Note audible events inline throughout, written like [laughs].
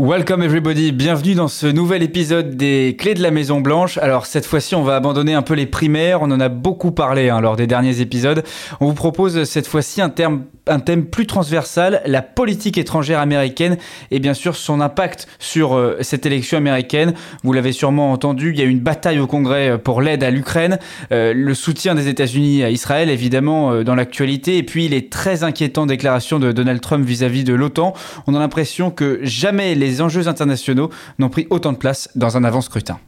Welcome everybody, bienvenue dans ce nouvel épisode des Clés de la Maison Blanche. Alors cette fois-ci on va abandonner un peu les primaires, on en a beaucoup parlé hein, lors des derniers épisodes. On vous propose cette fois-ci un, thème plus transversal, la politique étrangère américaine et bien sûr son impact sur euh, cette élection américaine. Vous l'avez sûrement entendu, il y a eu une bataille au Congrès euh, pour l'aide à l'Ukraine, euh, le soutien des États-Unis à Israël évidemment dans l'actualité et puis les très inquiétantes déclarations de Donald Trump vis-à-vis -vis de l'OTAN. On a l'impression que jamais les les enjeux internationaux n'ont pris autant de place dans un avant-scrutin.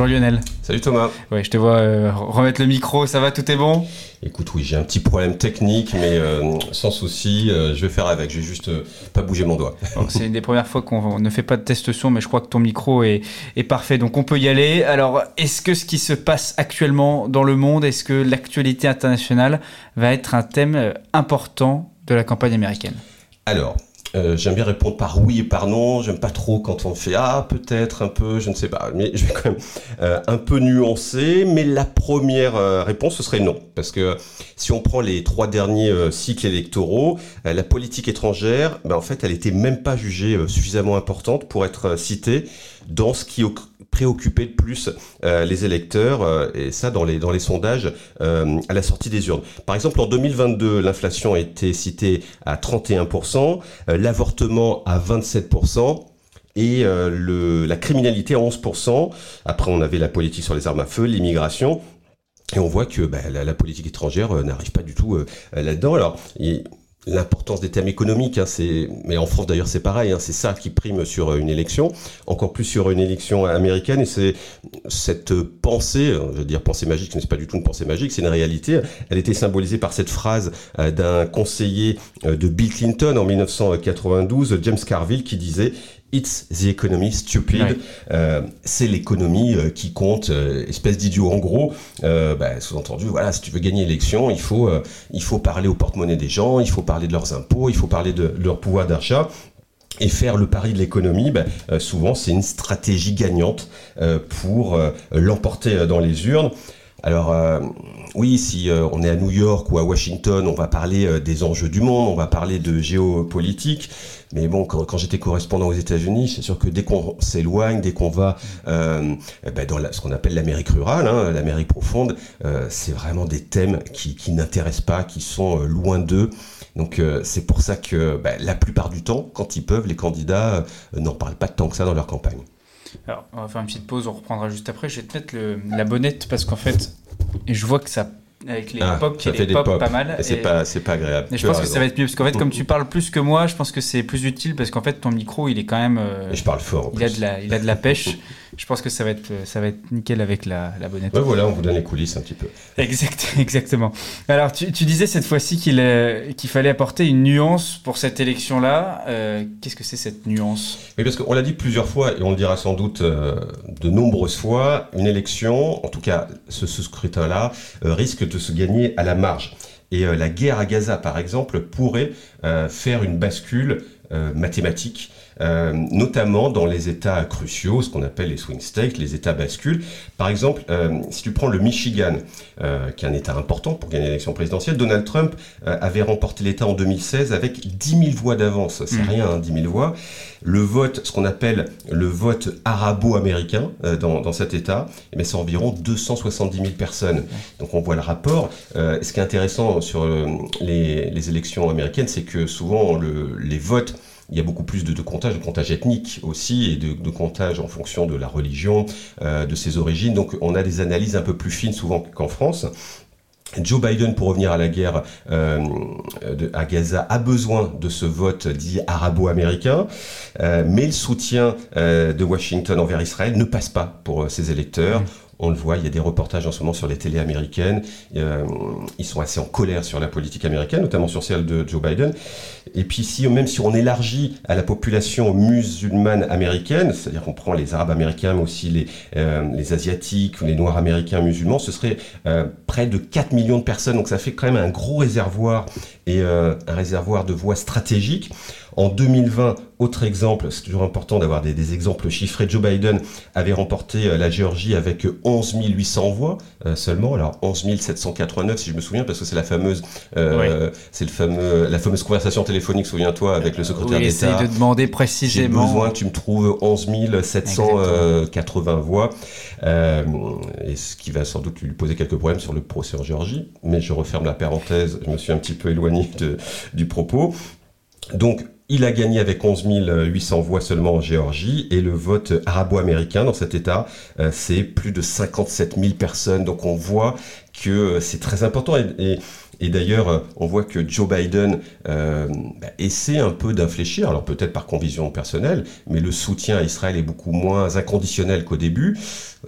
Bonjour Lionel. Salut Thomas. Ouais, je te vois euh, remettre le micro, ça va, tout est bon? Écoute, oui, j'ai un petit problème technique, mais euh, sans souci, euh, je vais faire avec. Je vais juste pas bouger mon doigt. [laughs] c'est une des premières fois qu'on ne fait pas de test son, mais je crois que ton micro est, est parfait, donc on peut y aller. Alors, est-ce que ce qui se passe actuellement dans le monde, est-ce que l'actualité internationale va être un thème important de la campagne américaine? Alors, euh, j'aime bien répondre par oui et par non. J'aime pas trop quand on fait ah peut-être un peu, je ne sais pas. Mais je vais quand même euh, un peu nuancer. Mais la première euh, réponse ce serait non, parce que si on prend les trois derniers cycles électoraux, la politique étrangère, ben, en fait, elle était même pas jugée suffisamment importante pour être citée dans ce qui préoccupait le plus euh, les électeurs, euh, et ça dans les, dans les sondages euh, à la sortie des urnes. Par exemple, en 2022, l'inflation a été citée à 31%, l'avortement à 27%, et le, la criminalité à 11%. Après, on avait la politique sur les armes à feu, l'immigration. Et on voit que bah, la, politique étrangère n'arrive pas du tout là-dedans. Alors, l'importance des thèmes économiques. Hein, c'est, mais en France d'ailleurs c'est pareil. Hein, c'est ça qui prime sur euh, une élection, encore plus sur une élection américaine. Et c'est cette pensée, euh, je veux dire pensée magique, ce n'est pas du tout une pensée magique, c'est une réalité. Elle était symbolisée par cette phrase euh, d'un conseiller de Bill Clinton en 1992, James Carville, qui disait It's the economy stupid. Euh, c'est l'économie euh, qui compte, euh, espèce d'idiot. En gros, bah, sous-entendu, voilà, si tu veux gagner l'élection, il faut, il faut parler au porte-monnaie des gens, il faut parler de leurs impôts, il faut parler de, leur pouvoir d'achat. Et faire le pari de l'économie, bah, souvent, c'est une stratégie gagnante pour l'emporter dans les urnes. Alors oui, si on est à New York ou à Washington, on va parler des enjeux du monde, on va parler de géopolitique. Mais bon, quand, j'étais correspondant aux États-Unis, c'est sûr que dès qu'on s'éloigne, dès qu'on va euh, eh ben dans ce qu'on appelle l'Amérique rurale, hein, l'Amérique profonde, euh, c'est vraiment des thèmes qui, n'intéressent pas, qui sont euh, loin d'eux. Donc euh, c'est pour ça que ben, la plupart du temps, quand ils peuvent, les candidats euh, n'en parlent pas tant que ça dans leur campagne. Alors, on va faire une petite pause, on reprendra juste après. Je vais te mettre le, la bonnette parce qu'en fait, je vois que ça avec les ah, pop qui fait des pop, pas mal. Et c'est pas, c'est pas agréable. Je pense que ça va être mieux parce qu'en fait, comme tu parles plus que moi, je pense que c'est plus utile parce qu'en fait, ton micro, il est quand même. Euh, je parle fort. il a de la, il a de la pêche. [laughs] je pense que ça va être, ça va être nickel avec la, la bonnette. Ouais, voilà, on vous donne les coulisses un petit peu. Exact, [laughs] exactement. Alors, tu, tu disais cette fois-ci qu'il euh, qu'il fallait apporter une nuance pour cette élection-là. Euh, qu'est-ce que c'est cette nuance? Oui, parce qu'on l'a dit plusieurs fois et on le dira sans doute de nombreuses fois. Une élection, en tout cas, ce, ce scrutin-là, risque de se gagner à la marge. Et euh, la guerre à Gaza, par exemple, pourrait euh, faire une bascule euh, mathématique euh, notamment dans les États cruciaux, ce qu'on appelle les swing states, les États bascules. Par exemple, euh, si tu prends le Michigan, euh, qui est un État important pour gagner l'élection présidentielle, Donald Trump avait remporté l'État en 2016 avec 10 000 voix d'avance. C'est mmh. rien, hein, 10 000 voix. Le vote, ce qu'on appelle le vote arabo-américain dans, dans, cet État, eh c'est environ 270 000 personnes. Donc on voit le rapport. ce qui est intéressant sur les, les élections américaines, c'est que souvent le, les votes il y a beaucoup plus de, de comptage, de comptage ethnique aussi, et de, de comptage en fonction de la religion, euh, de ses origines. Donc on a des analyses un peu plus fines souvent qu'en France. Joe Biden, pour revenir à la guerre euh, à Gaza, a besoin de ce vote dit arabo-américain, euh, mais le soutien de Washington envers Israël ne passe pas pour ses électeurs. On le voit, il y a des reportages en ce moment sur les télés américaines. Euh, ils sont assez en colère sur la politique américaine, notamment sur celle de Joe Biden. Et puis, si, même si on élargit à la population musulmane américaine, c'est-à-dire qu'on prend les Arabes américains, mais aussi les, euh, Asiatiques, les Noirs américains musulmans, ce serait euh, près de 4 millions de personnes. Donc, ça fait quand même un gros réservoir et un réservoir de voix stratégiques. En 2020, autre exemple, c'est toujours important d'avoir des, exemples chiffrés. Joe Biden avait remporté euh, la Géorgie avec 11 800 voix euh, seulement. Alors 11 789 si je me souviens, parce que c'est la fameuse, euh, c'est le fameux, la fameuse conversation téléphonique, souviens-toi, avec le secrétaire oui, d'État. de demander précisément. J'ai besoin, tu me trouves 11 780 voix, et ce qui va sans doute lui poser quelques problèmes sur le procès en Géorgie. Mais je referme la parenthèse. Je me suis un petit peu éloigné de, du propos. Donc, il a gagné avec 11 800 voix seulement en Géorgie et le vote arabo-américain dans cet État, euh, c'est plus de 57 000 personnes. Donc on voit que euh, c'est très important et, d'ailleurs, euh, on voit que Joe Biden euh, bah, essaie un peu d'infléchir, alors peut-être par conviction personnelle, mais le soutien à Israël est beaucoup moins inconditionnel qu'au début.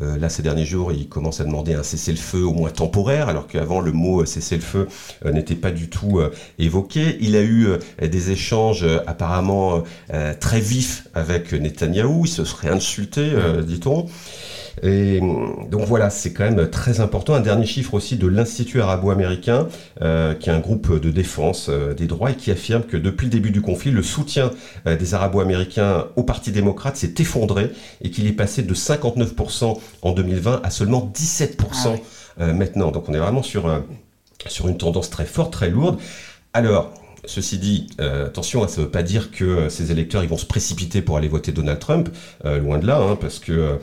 Là, ces derniers jours, il commence à demander un cessez-le-feu au moins temporaire, alors qu'avant, le mot cessez-le-feu n'était pas du tout évoqué. Il a eu des échanges apparemment très vifs avec Netanyahou, il se serait insulté, dit-on. Et donc voilà, c'est quand même très important. Un dernier chiffre aussi de l'Institut arabo-américain, euh, qui est un groupe de défense euh, des droits et qui affirme que depuis le début du conflit, le soutien euh, des arabo-américains au Parti démocrate s'est effondré et qu'il est passé de 59% en 2020 à seulement 17% ah maintenant. Donc on est vraiment sur, sur une tendance très forte, très lourde. Alors, Ceci dit, euh, attention, ça ne veut pas dire que euh, ces électeurs ils vont se précipiter pour aller voter Donald Trump, euh, loin de là, hein, parce que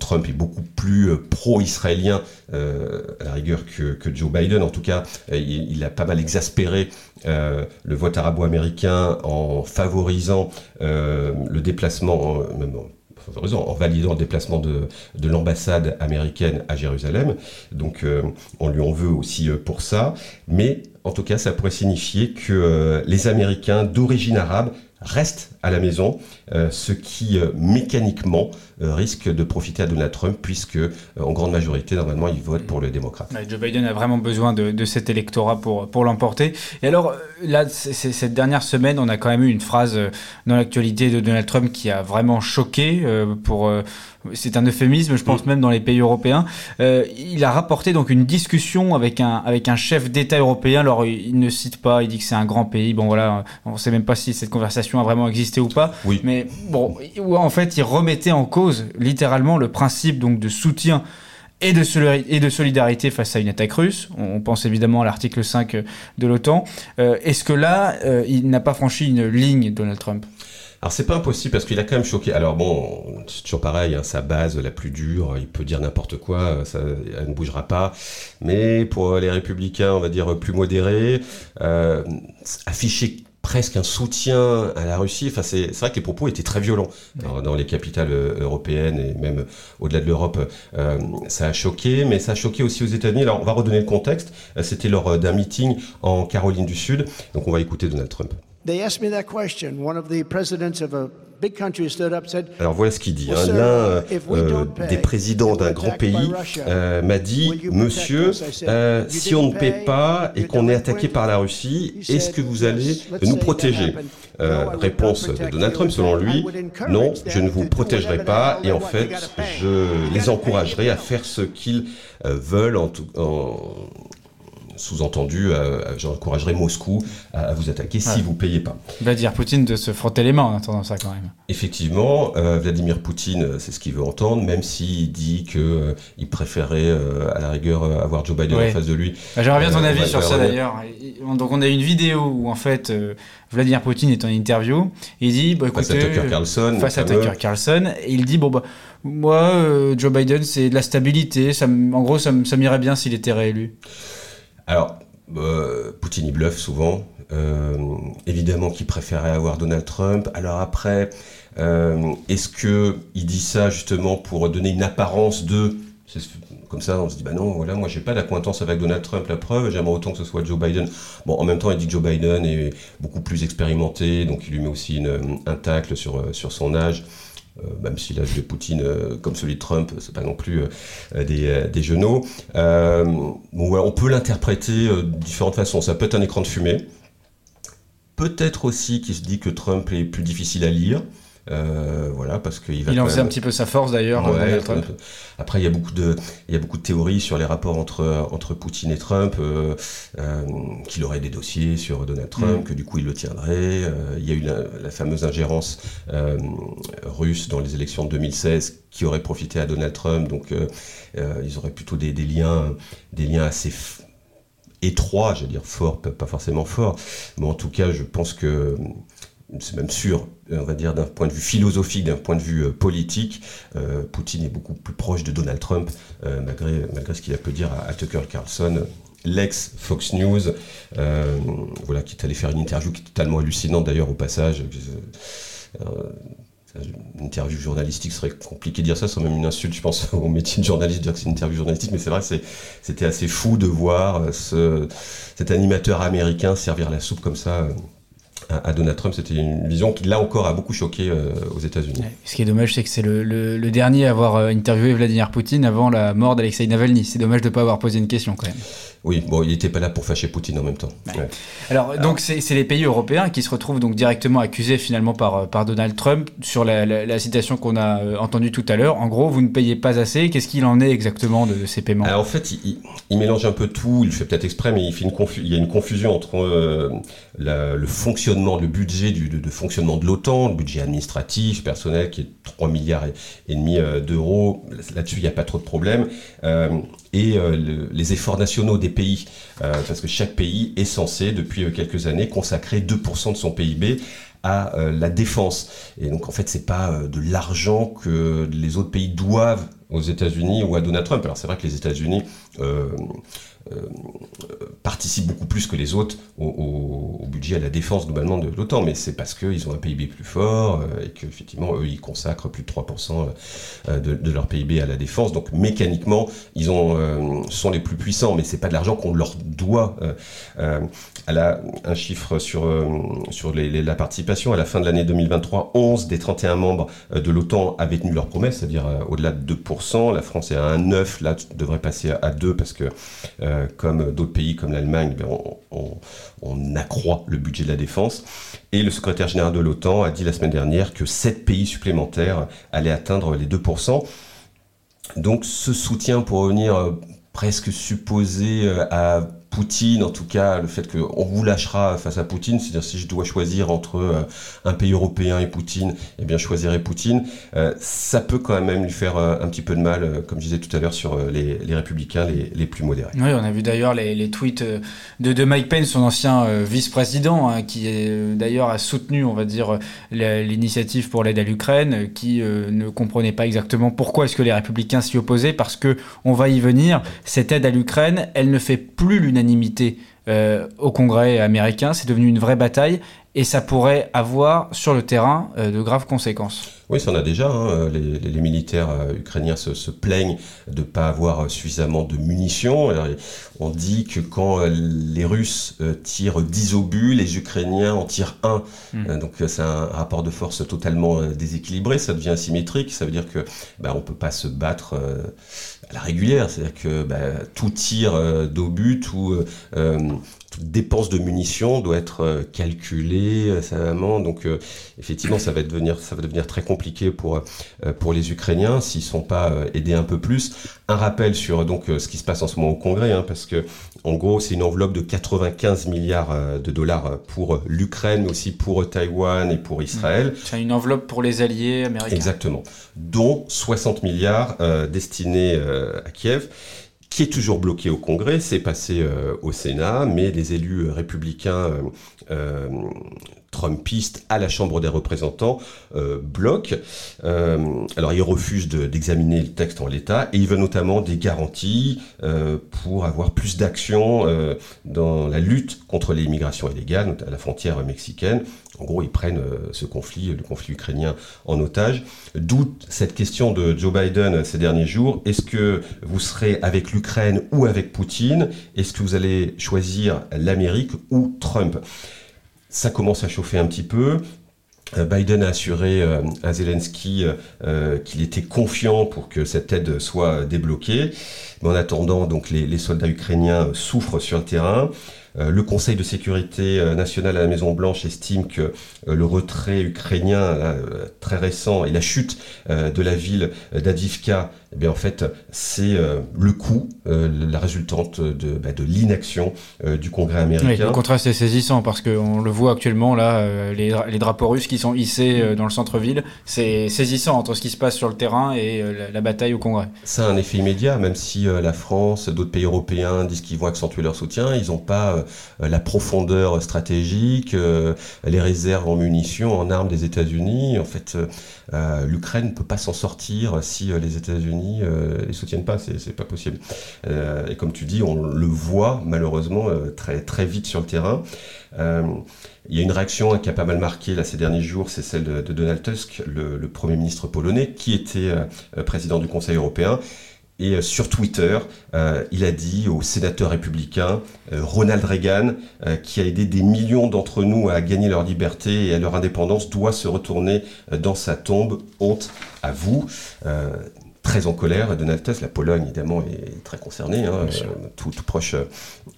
Trump est beaucoup plus pro-israélien à la rigueur que, Joe Biden. En tout cas, il, a pas mal exaspéré le vote arabo-américain en favorisant le déplacement, en validant le déplacement de, de l'ambassade américaine à Jérusalem. Donc on lui en veut aussi pour ça. Mais en tout cas, ça pourrait signifier que euh, les Américains d'origine arabe restent à la maison, euh, ce qui euh, mécaniquement risque de profiter à Donald Trump, puisque en grande majorité, normalement, il vote pour le démocrate. Joe Biden a vraiment besoin de, cet électorat pour, pour l'emporter. Et alors, là, cette dernière semaine, on a quand même eu une phrase dans l'actualité de Donald Trump qui a vraiment choqué pour c'est un euphémisme, je pense même dans les pays européens. Euh, il a rapporté donc une discussion avec un, avec un chef d'État européen. Alors, il ne cite pas, il dit que c'est un grand pays. Bon, voilà, on ne sait même pas si cette conversation a vraiment existé ou pas. Oui. Mais bon, en fait, il remettait en cause littéralement le principe donc de soutien et de, et de solidarité face à une attaque russe. On pense évidemment à l'article 5 de l'OTAN. Euh, est-ce que là, euh, il n'a pas franchi une ligne, Donald Trump? Alors c'est pas impossible parce qu'il a quand même choqué. Alors bon, c'est toujours pareil, hein, sa base la plus dure, il peut dire n'importe quoi, ça elle ne bougera pas. Mais pour les républicains, on va dire plus modérés, euh, afficher presque un soutien à la Russie. Enfin, c'est vrai que les propos étaient très violents dans, les capitales euh, européennes et même au-delà de l'Europe. Euh, ça a choqué, mais ça a choqué aussi aux États-Unis. Alors, on va redonner le contexte. C'était lors d'un meeting en Caroline du Sud. Donc, on va écouter Donald Trump. Alors voilà ce qu'il dit. Hein. L'un euh, des présidents d'un grand pays euh, m'a dit, Monsieur, euh, si on ne paie pas et qu'on est attaqué par la Russie, est-ce que vous allez nous protéger Réponse de Donald Trump, selon lui, non, je ne vous protégerai pas et en fait, je les encouragerai à faire ce qu'ils veulent en, tout, en, sous-entendu, euh, j'encouragerais Moscou à, vous attaquer si vous ne payez pas. Vladimir Poutine de se frotter les mains en entendant ça quand même. Effectivement, euh, Vladimir Poutine, euh, c'est ce qu'il veut entendre, même s'il dit qu'il il préférait à la rigueur avoir Joe Biden en face de lui. Bah, j'aimerais bien ton avis sur ça d'ailleurs. Donc on a une vidéo où en fait Vladimir Poutine est en interview, il dit bah, face à Tucker Carlson, face à Tucker Carlson, et il dit bon bah moi Joe Biden c'est de la stabilité, ça, en gros ça, ça m'irait bien s'il était réélu. Alors, euh, Poutine y bluffe souvent. Euh, évidemment qu'il préférait avoir Donald Trump. Alors après, euh, est-ce que il dit ça justement pour donner une apparence de comme ça, on se dit, bah non, voilà, moi j'ai pas d'acquaintance avec Donald Trump, la preuve, j'aimerais autant que ce soit Joe Biden. Bon, en même temps, il dit que Joe Biden est beaucoup plus expérimenté, donc il lui met aussi un tacle sur son âge. Euh, même si l'âge de Poutine, euh, comme celui de Trump, c'est pas non plus euh, des, des genoux. on peut l'interpréter de différentes façons. Ça peut être un écran de fumée. Peut-être aussi qu'il se dit que Trump est plus difficile à lire Euh, voilà, parce qu'il va. Il en faisait un petit peu sa force d'ailleurs. Après, il y a beaucoup de, il y a beaucoup de théories sur les rapports entre entre Poutine et Trump, euh, euh, qu'il aurait des dossiers sur Donald Trump, mm. que du coup il le tiendrait. il y a eu la, fameuse ingérence russe dans les élections de 2016 qui aurait profité à Donald Trump. Donc, ils auraient plutôt des, des liens, des liens assez étroits, je veux dire forts, pas forcément forts, mais en tout cas, je pense que c'est même sûr, on va dire d'un point de vue philosophique, d'un point de vue euh, politique, euh, Poutine est beaucoup plus proche de Donald Trump, euh, malgré, malgré ce qu'il a pu dire à, Tucker Carlson, l'ex Fox News, voilà, qui est allé faire une interview qui est totalement hallucinante d'ailleurs au passage. une interview journalistique serait compliqué de dire ça, c'est même une insulte, je pense, [laughs] au métier de journaliste, de dire que c'est une interview journalistique, mais c'est vrai que c'était assez fou de voir ce, cet animateur américain servir la soupe comme ça à, Donald Trump, c'était une vision qui, là encore, a beaucoup choqué euh, aux États-Unis. Ce qui est dommage, c'est que c'est le, dernier à avoir euh, interviewé Vladimir Poutine avant la mort d'Alexei Navalny. C'est dommage de ne pas avoir posé une question quand même. Oui, bon, il n'était pas là pour fâcher Poutine en même temps. Alors, donc, c'est les pays européens qui se retrouvent donc directement accusés finalement par, euh, par Donald Trump sur la, citation qu'on a entendue tout à l'heure. En gros, vous ne payez pas assez. Qu'est-ce qu'il en est exactement de, ces paiements? En fait, il, mélange un peu tout. Il le fait peut-être exprès, mais il, fait une il y a une confusion entre le fonctionnement le budget du, de, fonctionnement de l'OTAN, le budget administratif, personnel qui est 3 milliards et, demi euh, d'euros. Là-dessus, il n'y a pas trop de problèmes. Euh, et euh, les efforts nationaux des pays, parce que chaque pays est censé, depuis quelques années, consacrer 2% de son PIB à la défense. Et donc en fait, c'est pas de l'argent que les autres pays doivent aux États-Unis ou à Donald Trump. Alors c'est vrai que les États-Unis euh, participent beaucoup plus que les autres au, budget à la défense globalement de l'OTAN, mais c'est parce qu'ils ont un PIB plus fort euh, et qu'effectivement, eux, ils consacrent plus de 3% euh, de, leur PIB à la défense. Donc mécaniquement, ils ont, sont les plus puissants, mais c'est pas de l'argent qu'on leur doit. à un chiffre sur, sur la participation, à la fin de l'année 2023, 11 des 31 membres de l'OTAN avaient tenu leur promesse, c'est-à-dire au-delà de 2%. La France est à 1,9, là, devrait passer à 2 parce que euh, comme d'autres pays comme l'Allemagne, ben, on, accroît le budget de la défense. Et le secrétaire général de l'OTAN a dit la semaine dernière que 7 pays supplémentaires allaient atteindre les 2%. Donc ce soutien pour revenir euh, presque supposé euh, à Poutine, en tout cas le fait qu'on vous lâchera face à Poutine, c'est-à-dire si je dois choisir entre euh, un pays européen et Poutine, eh bien je choisirais Poutine, euh, ça peut quand même lui faire euh, un petit peu de mal, comme je disais tout à l'heure, sur les, républicains les, plus modérés. Oui, on a vu d'ailleurs les, tweets de, Mike Pence, son ancien vice-président, hein, qui d'ailleurs a soutenu, on va dire, l'initiative pour l'aide à l'Ukraine, qui ne comprenait pas exactement pourquoi est-ce que les républicains s'y opposaient, parce que on va y venir, cette aide à l'Ukraine, elle ne fait plus l'unanimité euh, au Congrès américain. C'est devenu une vraie bataille et ça pourrait avoir sur le terrain euh, de graves conséquences. Oui, ça en a déjà. Hein. Les, militaires euh, ukrainiens se, plaignent de ne pas avoir suffisamment de munitions. on dit que quand les Russes tirent 10 obus, les Ukrainiens en tirent un. Hmm. Donc c'est un rapport de force totalement déséquilibré, ça devient asymétrique. Ça veut dire que bah, on peut pas se battre à la régulière. C'est-à-dire que bah, tout tir d'obus, tout dépense de munitions doit être euh, calculée euh, savamment. Donc euh, effectivement, ça va devenir, ça va devenir très compliqué pour, pour les Ukrainiens s'ils ne sont pas aidés un peu plus. Un rappel sur donc ce qui se passe en ce moment au Congrès, hein, parce que en gros, c'est une enveloppe de 95 milliards de dollars pour l'Ukraine, mais aussi pour Taïwan et pour Israël. C'est une enveloppe pour les alliés américains. Exactement, dont 60 milliards destinés à Kiev qui est toujours bloqué au Congrès, c'est passé euh, au Sénat, mais les élus républicains euh, euh, trumpistes à la Chambre des représentants bloquent. alors ils refusent d'examiner le texte en l'état et ils veulent notamment des garanties pour avoir plus d'action dans la lutte contre l'immigration illégale à la frontière mexicaine. En gros, ils prennent euh, ce conflit, le conflit ukrainien, en otage. D'où cette question de Joe Biden ces derniers jours. Est-ce que vous serez avec l'Ukraine ou avec Poutine? Est-ce que vous allez choisir l'Amérique ou Trump? Ça commence à chauffer un petit peu. Euh, Biden a assuré euh, à Zelensky qu'il était confiant pour que cette aide soit débloquée. Mais en attendant, donc les, les soldats ukrainiens souffrent sur le terrain. Le Conseil de sécurité nationale à la Maison Blanche estime que le retrait ukrainien très récent et la chute de la ville d'Adivka eh bien en fait c'est euh, le coût, euh, la résultante de, bah, de l'inaction euh, du Congrès américain. Oui, le contraste est saisissant parce qu'on le voit actuellement là, les, les, drapeaux russes qui sont hissés dans le centre-ville, c'est saisissant entre ce qui se passe sur le terrain et la, bataille au Congrès. Ça a un effet immédiat, même si la France, d'autres pays européens disent qu'ils vont accentuer leur soutien, ils n'ont pas la profondeur stratégique, les réserves en munitions, en armes des États-Unis. En fait, l'Ukraine ne peut pas s'en sortir si les États-Unis euh, les soutiennent pas, c'est pas possible. Euh, et comme tu dis, on le voit malheureusement euh, très, très vite sur le terrain. Il y a une réaction qui a pas mal marqué là, ces derniers jours, c'est celle de, Donald Tusk, le, Premier ministre polonais, qui était président du Conseil européen. Et sur Twitter, il a dit aux sénateurs républicains, Ronald Reagan, qui a aidé des millions d'entre nous à gagner leur liberté et à leur indépendance, doit se retourner dans sa tombe. Honte à vous très en colère. Donald Tusk, la Pologne évidemment est très concernée, hein, euh, tout, proche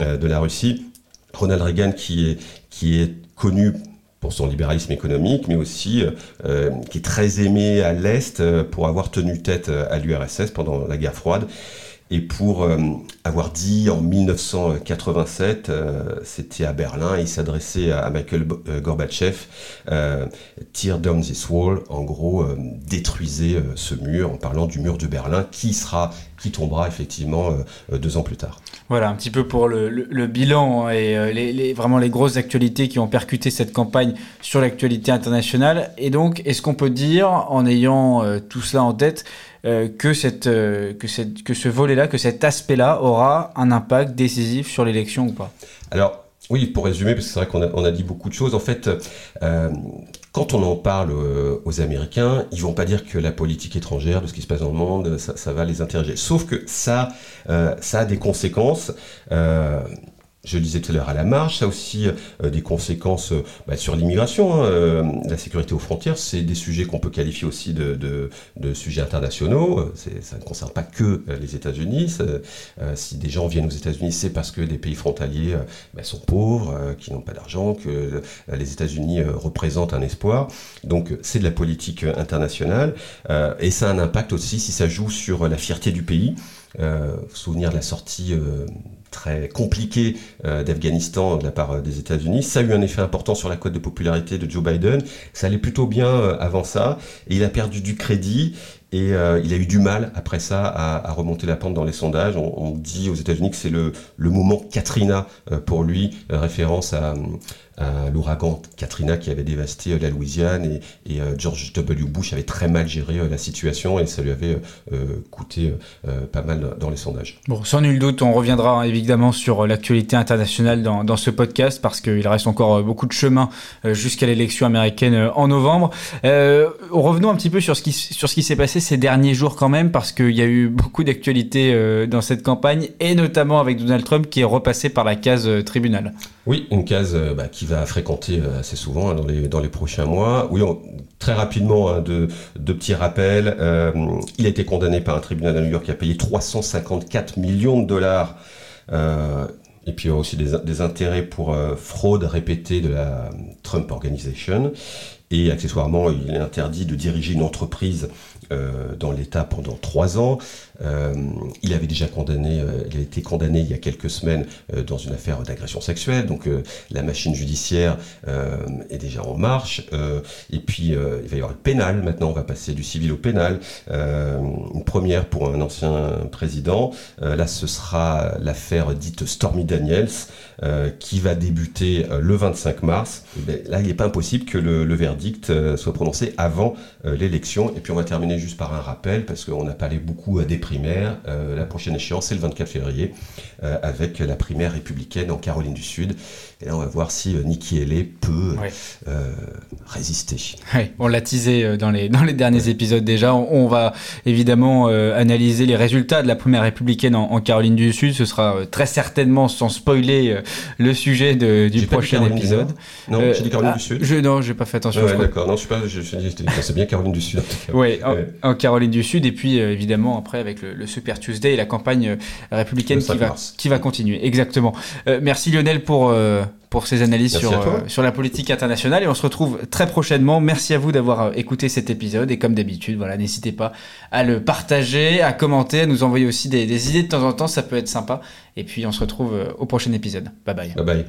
euh, de la Russie. Ronald Reagan qui est, qui est connu pour son libéralisme économique, mais aussi euh, qui est très aimé à l'Est pour avoir tenu tête à l'URSS pendant la guerre froide et pour euh, avoir dit en 1987, euh, c'était à Berlin, il s'adressait à, Michael euh, Gorbatchev, Tear down this wall, en gros, détruisez ce mur, en parlant du mur de Berlin, qui sera, qui tombera effectivement deux ans plus tard. Voilà, un petit peu pour le, bilan et vraiment les grosses actualités qui ont percuté cette campagne sur l'actualité internationale. Et donc, est-ce qu'on peut dire, en ayant tout cela en tête, euh, que, cette, euh, que, cette, que ce volet-là, que cet aspect-là aura un impact décisif sur l'élection ou pas Alors, oui, pour résumer, parce que c'est vrai qu'on a, on a, dit beaucoup de choses. En fait, euh, quand on en parle aux Américains, ils vont pas dire que la politique étrangère, de ce qui se passe dans le monde, ça, ça va les interroger. Sauf que ça, ça a des conséquences je disais tout à l'heure, à la marge. Ça aussi euh, des conséquences euh, bah, sur l'immigration. Hein, euh, la sécurité aux frontières, c'est des sujets qu'on peut qualifier aussi de, de, sujets internationaux. Ça ne concerne pas que les États-Unis. si des gens viennent aux États-Unis, c'est parce que des pays frontaliers bah, sont pauvres, qui n'ont pas d'argent, que les États-Unis représentent un espoir. Donc c'est de la politique internationale. et ça a un impact aussi si ça joue sur la fierté du pays. Euh, souvenir de la sortie très compliqué euh, d'Afghanistan de la part euh, des États-Unis. Ça a eu un effet important sur la cote de popularité de Joe Biden. Ça allait plutôt bien euh, avant ça. Et il a perdu du crédit. Et il a eu du mal après ça à, remonter la pente dans les sondages. On, dit aux États-Unis que c'est le, moment Katrina pour lui, référence à, l'ouragan Katrina qui avait dévasté euh, la Louisiane et, euh, George W. Bush avait très mal géré euh, la situation et ça lui avait coûté pas mal dans les sondages. Bon, sans nul doute, on reviendra évidemment sur l'actualité internationale dans, dans, ce podcast parce qu'il reste encore beaucoup de chemin jusqu'à l'élection américaine en novembre. revenons un petit peu sur ce qui, sur ce qui s'est passé ces derniers jours quand même parce qu'il y a eu beaucoup d'actualités dans cette campagne et notamment avec Donald Trump qui est repassé par la case tribunal. Oui, une case bah, qui va fréquenter euh, assez souvent hein, dans, les, dans les prochains mois. Oui, très rapidement, hein, de, petits rappels. Euh, il a été condamné par un tribunal à New York qui a payé 354 millions de dollars. Euh, et puis il y a aussi des, intérêts pour fraude répétée de la Trump Organization. Et accessoirement, il est interdit de diriger une entreprise dans l'État pendant trois ans. Euh, il avait déjà condamné, euh, il a été condamné il y a quelques semaines euh, dans une affaire d'agression sexuelle. Donc la machine judiciaire est déjà en marche. et puis il va y avoir le pénal. Maintenant, on va passer du civil au pénal. une première pour un ancien président. là, ce sera l'affaire dite Stormy Daniels qui va débuter le 25 mars. Ben, là, il n'est pas impossible que le, verdict soit prononcé avant l'élection. Et puis on va terminer juste par un rappel parce qu'on n'a pas allé beaucoup à des Euh, la prochaine échéance, c'est le 24 février, euh, avec la primaire républicaine en Caroline du Sud. Et là, on va voir si euh, Nikki Haley peut résister. on l'a teasé dans les, dans les derniers épisodes déjà. On, va évidemment analyser les résultats de la primaire républicaine en, Caroline du Sud. Ce sera très certainement, sans spoiler, le sujet de, du prochain épisode. Non, j'ai dit Caroline ah, du Sud. Je, non, j'ai pas fait attention. Ouais, d'accord. Non, je sais pas. Je, c'est bien Caroline du Sud. Oui, en, Caroline du Sud. Et puis, évidemment, après, avec le, Super Tuesday et la campagne euh, républicaine qui va, qui va continuer. Exactement. Euh, merci Lionel pour, pour ces analyses sur, sur la politique internationale. Et on se retrouve très prochainement. Merci à vous d'avoir écouté cet épisode. Et comme d'habitude, voilà, n'hésitez pas à le partager, à commenter, à nous envoyer aussi des, des idées de temps en temps. Ça peut être sympa. Et puis, on se retrouve au prochain épisode. Bye bye. Bye bye.